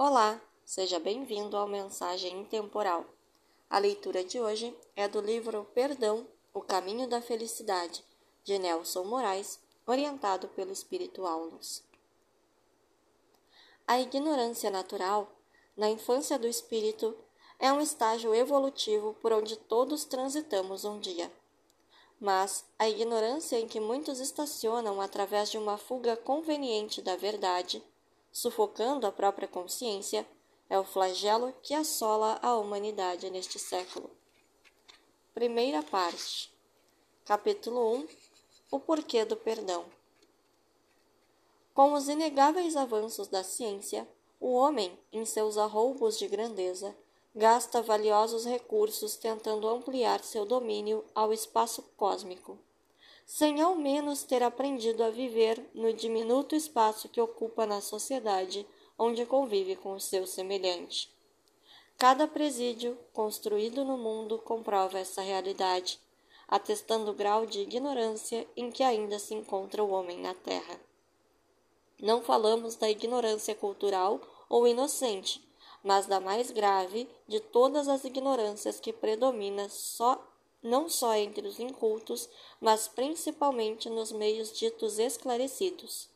Olá, seja bem-vindo ao Mensagem Intemporal. A leitura de hoje é do livro Perdão, O Caminho da Felicidade, de Nelson Moraes, orientado pelo Espírito Aulos. A ignorância natural, na infância do espírito, é um estágio evolutivo por onde todos transitamos um dia. Mas a ignorância em que muitos estacionam através de uma fuga conveniente da verdade sufocando a própria consciência, é o flagelo que assola a humanidade neste século. Primeira parte. Capítulo 1 O porquê do perdão. Com os inegáveis avanços da ciência, o homem, em seus arroubos de grandeza, gasta valiosos recursos tentando ampliar seu domínio ao espaço cósmico sem ao menos ter aprendido a viver no diminuto espaço que ocupa na sociedade onde convive com o seu semelhante. Cada presídio construído no mundo comprova essa realidade, atestando o grau de ignorância em que ainda se encontra o homem na Terra. Não falamos da ignorância cultural ou inocente, mas da mais grave de todas as ignorâncias que predomina só não só entre os incultos, mas principalmente nos meios ditos esclarecidos.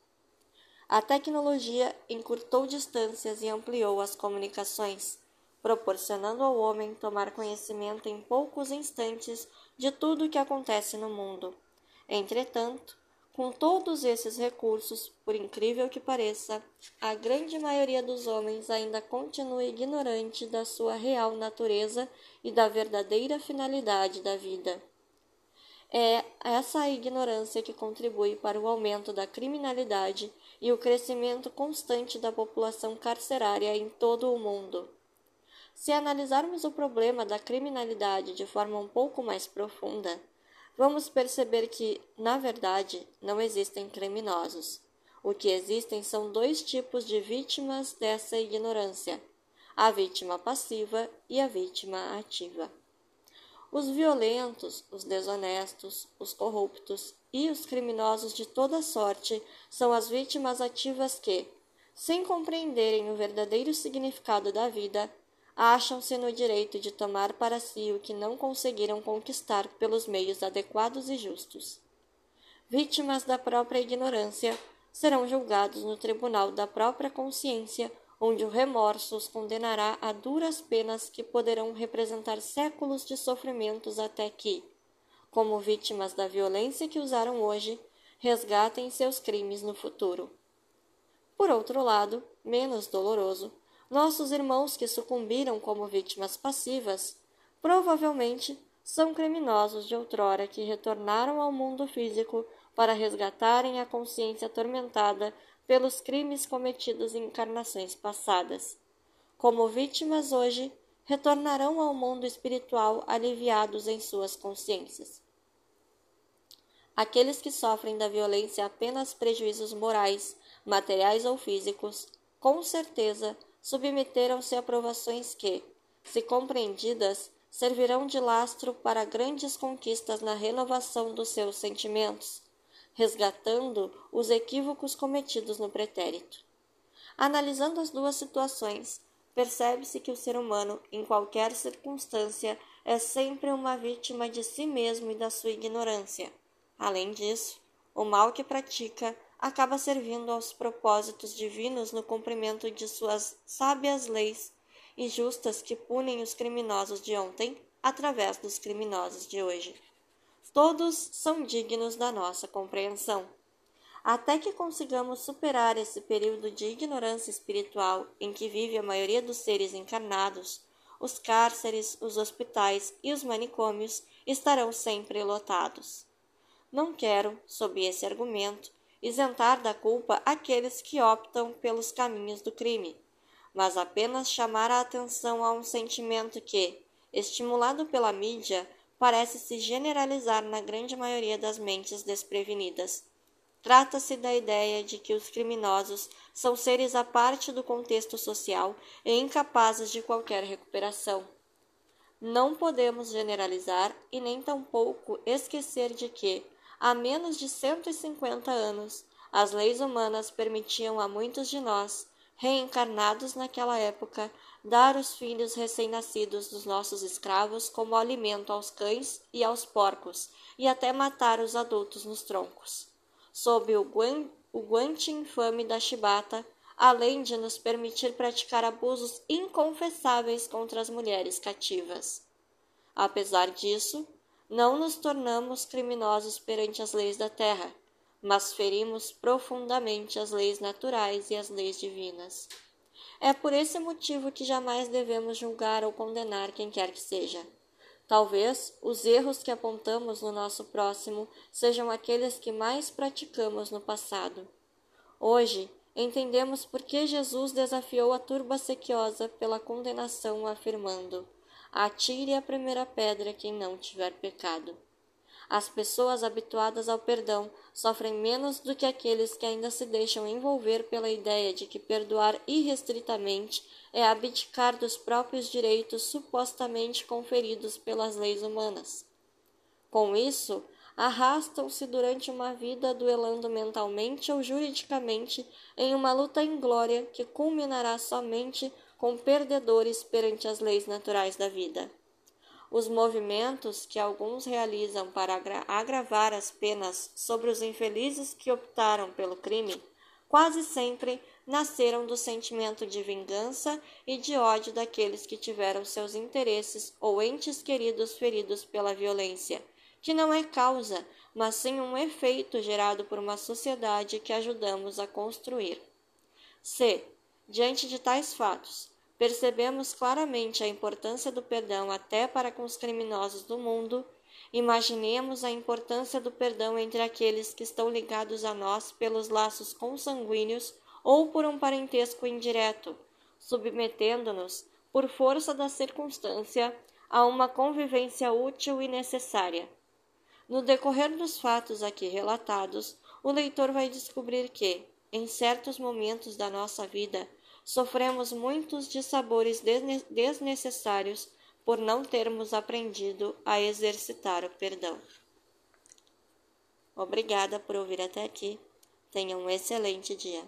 A tecnologia encurtou distâncias e ampliou as comunicações, proporcionando ao homem tomar conhecimento em poucos instantes de tudo o que acontece no mundo. Entretanto, com todos esses recursos, por incrível que pareça, a grande maioria dos homens ainda continua ignorante da sua real natureza e da verdadeira finalidade da vida. É essa ignorância que contribui para o aumento da criminalidade e o crescimento constante da população carcerária em todo o mundo. Se analisarmos o problema da criminalidade de forma um pouco mais profunda, vamos perceber que, na verdade, não existem criminosos. O que existem são dois tipos de vítimas dessa ignorância: a vítima passiva e a vítima ativa. Os violentos, os desonestos, os corruptos e os criminosos de toda sorte são as vítimas ativas que, sem compreenderem o verdadeiro significado da vida, acham-se no direito de tomar para si o que não conseguiram conquistar pelos meios adequados e justos. Vítimas da própria ignorância serão julgados no tribunal da própria consciência, onde o remorso os condenará a duras penas que poderão representar séculos de sofrimentos até que, como vítimas da violência que usaram hoje, resgatem seus crimes no futuro. Por outro lado, menos doloroso, nossos irmãos que sucumbiram como vítimas passivas provavelmente são criminosos de outrora que retornaram ao mundo físico para resgatarem a consciência atormentada pelos crimes cometidos em encarnações passadas. Como vítimas hoje, retornarão ao mundo espiritual aliviados em suas consciências. Aqueles que sofrem da violência apenas prejuízos morais, materiais ou físicos, com certeza submeteram-se a provações que, se compreendidas, servirão de lastro para grandes conquistas na renovação dos seus sentimentos, resgatando os equívocos cometidos no pretérito. Analisando as duas situações, percebe-se que o ser humano, em qualquer circunstância, é sempre uma vítima de si mesmo e da sua ignorância. Além disso, o mal que pratica acaba servindo aos propósitos divinos no cumprimento de suas sábias leis e justas que punem os criminosos de ontem através dos criminosos de hoje. Todos são dignos da nossa compreensão. Até que consigamos superar esse período de ignorância espiritual em que vive a maioria dos seres encarnados, os cárceres, os hospitais e os manicômios estarão sempre lotados. Não quero, sob esse argumento, isentar da culpa aqueles que optam pelos caminhos do crime, mas apenas chamar a atenção a um sentimento que, estimulado pela mídia, parece se generalizar na grande maioria das mentes desprevenidas. Trata-se da ideia de que os criminosos são seres à parte do contexto social e incapazes de qualquer recuperação. Não podemos generalizar e nem tampouco esquecer de que, Há menos de 150 anos, as leis humanas permitiam a muitos de nós, reencarnados naquela época, dar os filhos recém-nascidos dos nossos escravos como alimento aos cães e aos porcos, e até matar os adultos nos troncos. Sob o, guan, o guante infame da chibata, além de nos permitir praticar abusos inconfessáveis contra as mulheres cativas. Apesar disso, não nos tornamos criminosos perante as leis da terra, mas ferimos profundamente as leis naturais e as leis divinas. É por esse motivo que jamais devemos julgar ou condenar quem quer que seja. Talvez os erros que apontamos no nosso próximo sejam aqueles que mais praticamos no passado. Hoje, entendemos por que Jesus desafiou a turba sequiosa pela condenação, afirmando: Atire a primeira pedra quem não tiver pecado. As pessoas habituadas ao perdão sofrem menos do que aqueles que ainda se deixam envolver pela ideia de que perdoar irrestritamente é abdicar dos próprios direitos supostamente conferidos pelas leis humanas. Com isso, arrastam-se durante uma vida duelando mentalmente ou juridicamente em uma luta inglória que culminará somente com perdedores perante as leis naturais da vida. Os movimentos que alguns realizam para agravar as penas sobre os infelizes que optaram pelo crime quase sempre nasceram do sentimento de vingança e de ódio daqueles que tiveram seus interesses ou entes queridos feridos pela violência, que não é causa, mas sim um efeito gerado por uma sociedade que ajudamos a construir. C. Diante de tais fatos, percebemos claramente a importância do perdão até para com os criminosos do mundo, imaginemos a importância do perdão entre aqueles que estão ligados a nós pelos laços consanguíneos ou por um parentesco indireto, submetendo-nos, por força da circunstância, a uma convivência útil e necessária. No decorrer dos fatos aqui relatados, o leitor vai descobrir que, em certos momentos da nossa vida, sofremos muitos dissabores desnecessários por não termos aprendido a exercitar o perdão. Obrigada por ouvir até aqui. Tenha um excelente dia.